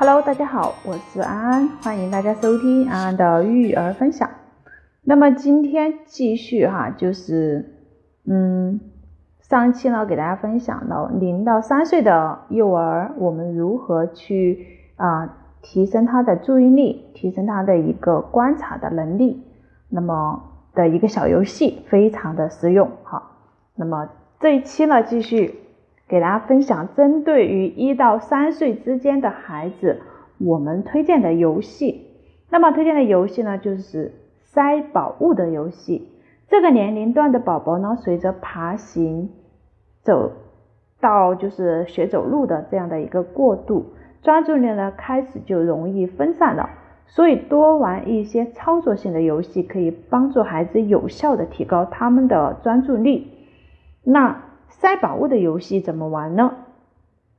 Hello，大家好，我是安安，欢迎大家收听安安的育儿分享。那么今天继续哈，就是嗯，上期呢给大家分享了零到三岁的幼儿，我们如何去啊提升他的注意力，提升他的一个观察的能力，那么的一个小游戏，非常的实用哈。那么这一期呢，继续。给大家分享针对于一到三岁之间的孩子，我们推荐的游戏。那么推荐的游戏呢，就是塞宝物的游戏。这个年龄段的宝宝呢，随着爬行走到就是学走路的这样的一个过渡，专注力呢开始就容易分散了。所以多玩一些操作性的游戏，可以帮助孩子有效的提高他们的专注力。那。塞宝物的游戏怎么玩呢？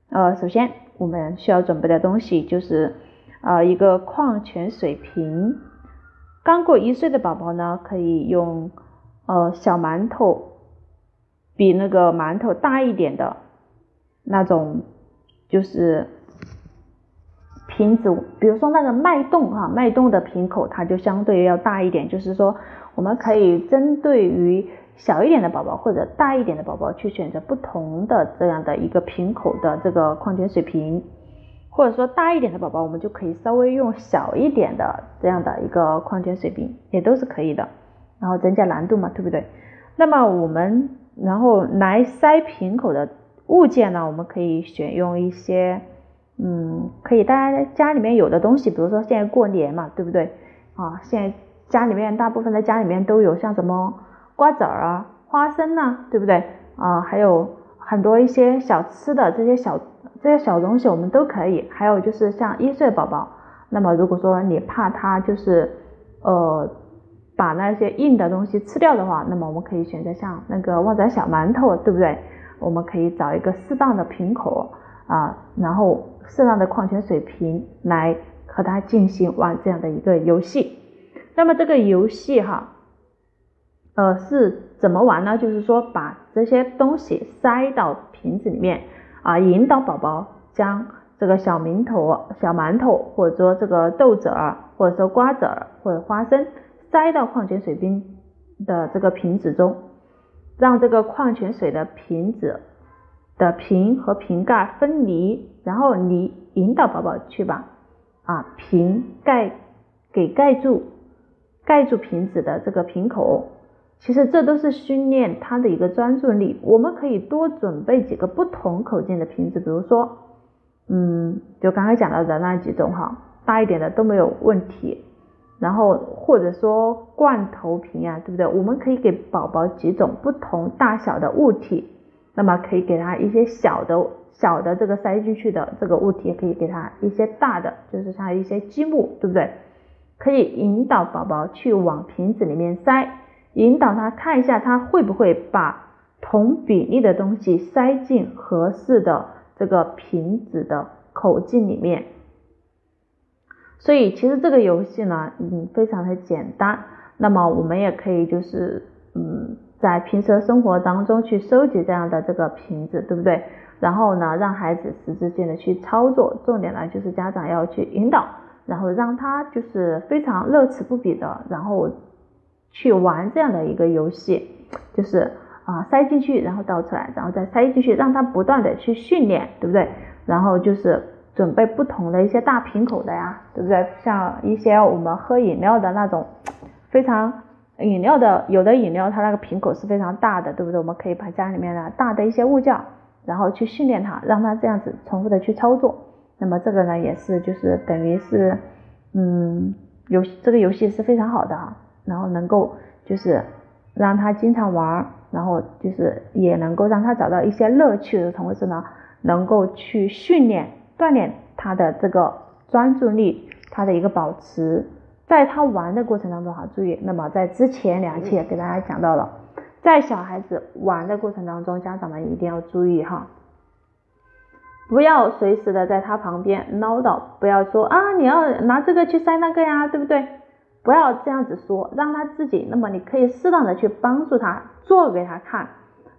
呃，首先我们需要准备的东西就是呃一个矿泉水瓶。刚过一岁的宝宝呢，可以用呃小馒头比那个馒头大一点的那种就是瓶子，比如说那个脉动哈，脉动的瓶口它就相对要大一点，就是说我们可以针对于。小一点的宝宝或者大一点的宝宝去选择不同的这样的一个瓶口的这个矿泉水瓶，或者说大一点的宝宝，我们就可以稍微用小一点的这样的一个矿泉水瓶，也都是可以的。然后增加难度嘛，对不对？那么我们然后来塞瓶口的物件呢，我们可以选用一些，嗯，可以大家家里面有的东西，比如说现在过年嘛，对不对？啊，现在家里面大部分的家里面都有像什么。瓜子儿啊，花生呐，对不对啊？还有很多一些小吃的这些小这些小东西，我们都可以。还有就是像一岁宝宝，那么如果说你怕他就是呃把那些硬的东西吃掉的话，那么我们可以选择像那个旺仔小馒头，对不对？我们可以找一个适当的瓶口啊，然后适当的矿泉水瓶来和他进行玩这样的一个游戏。那么这个游戏哈。呃，是怎么玩呢？就是说把这些东西塞到瓶子里面啊，引导宝宝将这个小馒头、小馒头，或者说这个豆子儿，或者说瓜子儿或者花生，塞到矿泉水瓶的这个瓶子中，让这个矿泉水的瓶子的瓶和瓶盖分离，然后你引导宝宝去把啊瓶盖给盖住，盖住瓶子的这个瓶口。其实这都是训练他的一个专注力。我们可以多准备几个不同口径的瓶子，比如说，嗯，就刚刚讲到的那几种哈，大一点的都没有问题。然后或者说罐头瓶啊，对不对？我们可以给宝宝几种不同大小的物体，那么可以给他一些小的小的这个塞进去的这个物体，也可以给他一些大的，就是像一些积木，对不对？可以引导宝宝去往瓶子里面塞。引导他看一下，他会不会把同比例的东西塞进合适的这个瓶子的口径里面。所以其实这个游戏呢，嗯，非常的简单。那么我们也可以就是，嗯，在平时生活当中去收集这样的这个瓶子，对不对？然后呢，让孩子实质性的去操作。重点呢，就是家长要去引导，然后让他就是非常乐此不疲的，然后。去玩这样的一个游戏，就是啊塞进去，然后倒出来，然后再塞进去，让他不断的去训练，对不对？然后就是准备不同的一些大瓶口的呀，对不对？像一些我们喝饮料的那种非常饮料的，有的饮料它那个瓶口是非常大的，对不对？我们可以把家里面的大的一些物件，然后去训练它，让它这样子重复的去操作。那么这个呢，也是就是等于是嗯游这个游戏是非常好的啊。然后能够就是让他经常玩，然后就是也能够让他找到一些乐趣的同时呢，能够去训练锻炼他的这个专注力，他的一个保持，在他玩的过程当中哈，注意，那么在之前两期也给大家讲到了，在小孩子玩的过程当中，家长们一定要注意哈，不要随时的在他旁边唠叨，不要说啊你要拿这个去塞那个呀，对不对？不要这样子说，让他自己。那么你可以适当的去帮助他做给他看，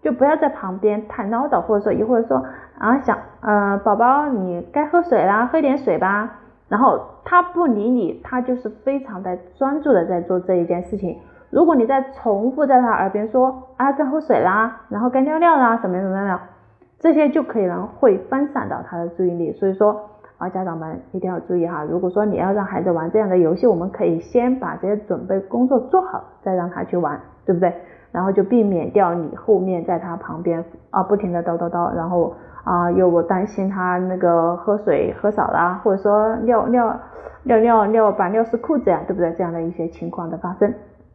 就不要在旁边太唠叨，或者说一会儿说啊想呃宝宝你该喝水啦，喝点水吧。然后他不理你，他就是非常的专注的在做这一件事情。如果你再重复在他耳边说啊该喝水啦，然后该尿尿啦，什么什么的，这些就可能会分散到他的注意力。所以说啊家长们一定要注意哈，如果说你要让孩子玩这样的游戏，我们可以先把这些准备工作做好，再让他去玩，对不对？然后就避免掉你后面在他旁边啊不停的叨叨叨，然后。啊，又担心他那个喝水喝少了，或者说尿尿尿尿尿把尿湿裤子呀，对不对？这样的一些情况的发生，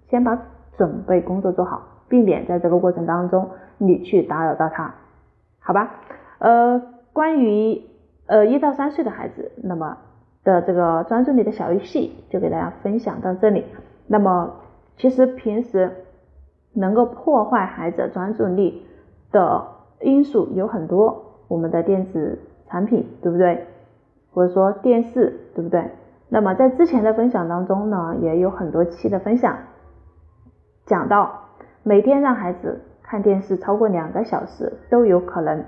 先把准备工作做好，避免在这个过程当中你去打扰到他，好吧？呃，关于呃一到三岁的孩子，那么的这个专注力的小游戏就给大家分享到这里。那么其实平时能够破坏孩子专注力的因素有很多。我们的电子产品，对不对？或者说电视，对不对？那么在之前的分享当中呢，也有很多期的分享，讲到每天让孩子看电视超过两个小时，都有可能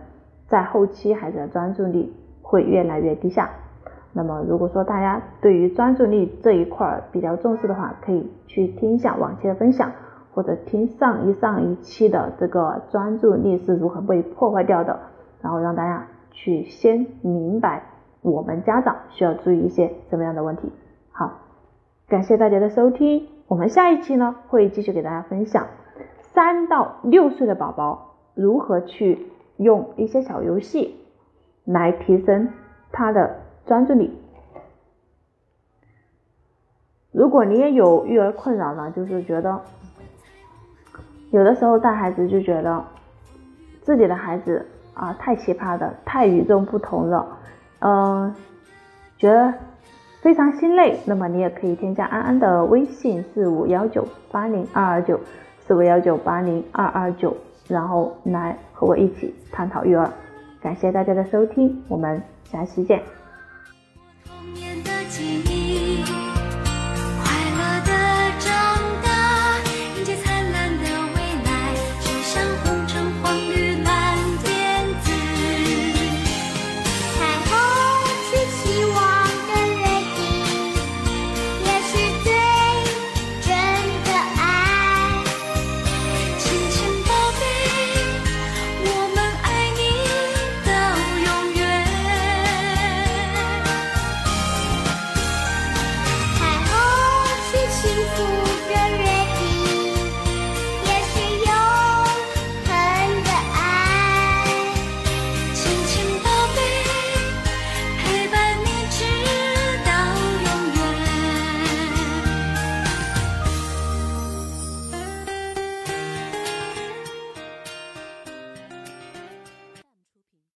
在后期孩子的专注力会越来越低下。那么如果说大家对于专注力这一块比较重视的话，可以去听一下往期的分享，或者听上一上一期的这个专注力是如何被破坏掉的。然后让大家去先明白，我们家长需要注意一些什么样的问题。好，感谢大家的收听，我们下一期呢会继续给大家分享三到六岁的宝宝如何去用一些小游戏来提升他的专注力。如果你也有育儿困扰呢，就是觉得有的时候带孩子就觉得自己的孩子。啊，太奇葩的，太与众不同了，嗯，觉得非常心累。那么你也可以添加安安的微信四五幺九八零二二九四五幺九八零二二九，然后来和我一起探讨育儿。感谢大家的收听，我们下期见。